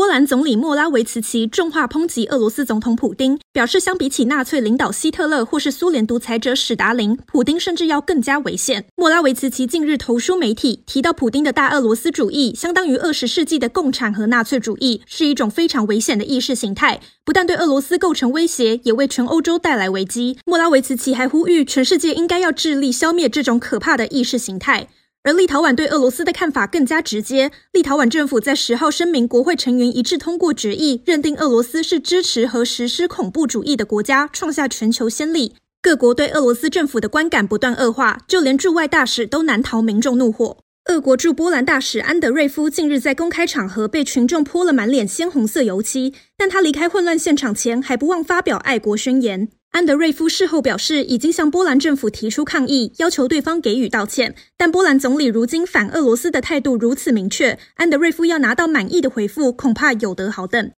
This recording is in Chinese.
波兰总理莫拉维茨奇重话抨击俄罗斯总统普丁，表示相比起纳粹领导希特勒或是苏联独裁者史达林，普丁甚至要更加危险。莫拉维茨奇近日投书媒体，提到普丁的大俄罗斯主义相当于二十世纪的共产和纳粹主义，是一种非常危险的意识形态，不但对俄罗斯构成威胁，也为全欧洲带来危机。莫拉维茨奇还呼吁全世界应该要致力消灭这种可怕的意识形态。而立陶宛对俄罗斯的看法更加直接。立陶宛政府在十号声明，国会成员一致通过决议，认定俄罗斯是支持和实施恐怖主义的国家，创下全球先例。各国对俄罗斯政府的观感不断恶化，就连驻外大使都难逃民众怒火。俄国驻波兰大使安德瑞夫近日在公开场合被群众泼了满脸鲜红色油漆，但他离开混乱现场前，还不忘发表爱国宣言。安德瑞夫事后表示，已经向波兰政府提出抗议，要求对方给予道歉。但波兰总理如今反俄罗斯的态度如此明确，安德瑞夫要拿到满意的回复，恐怕有得好等。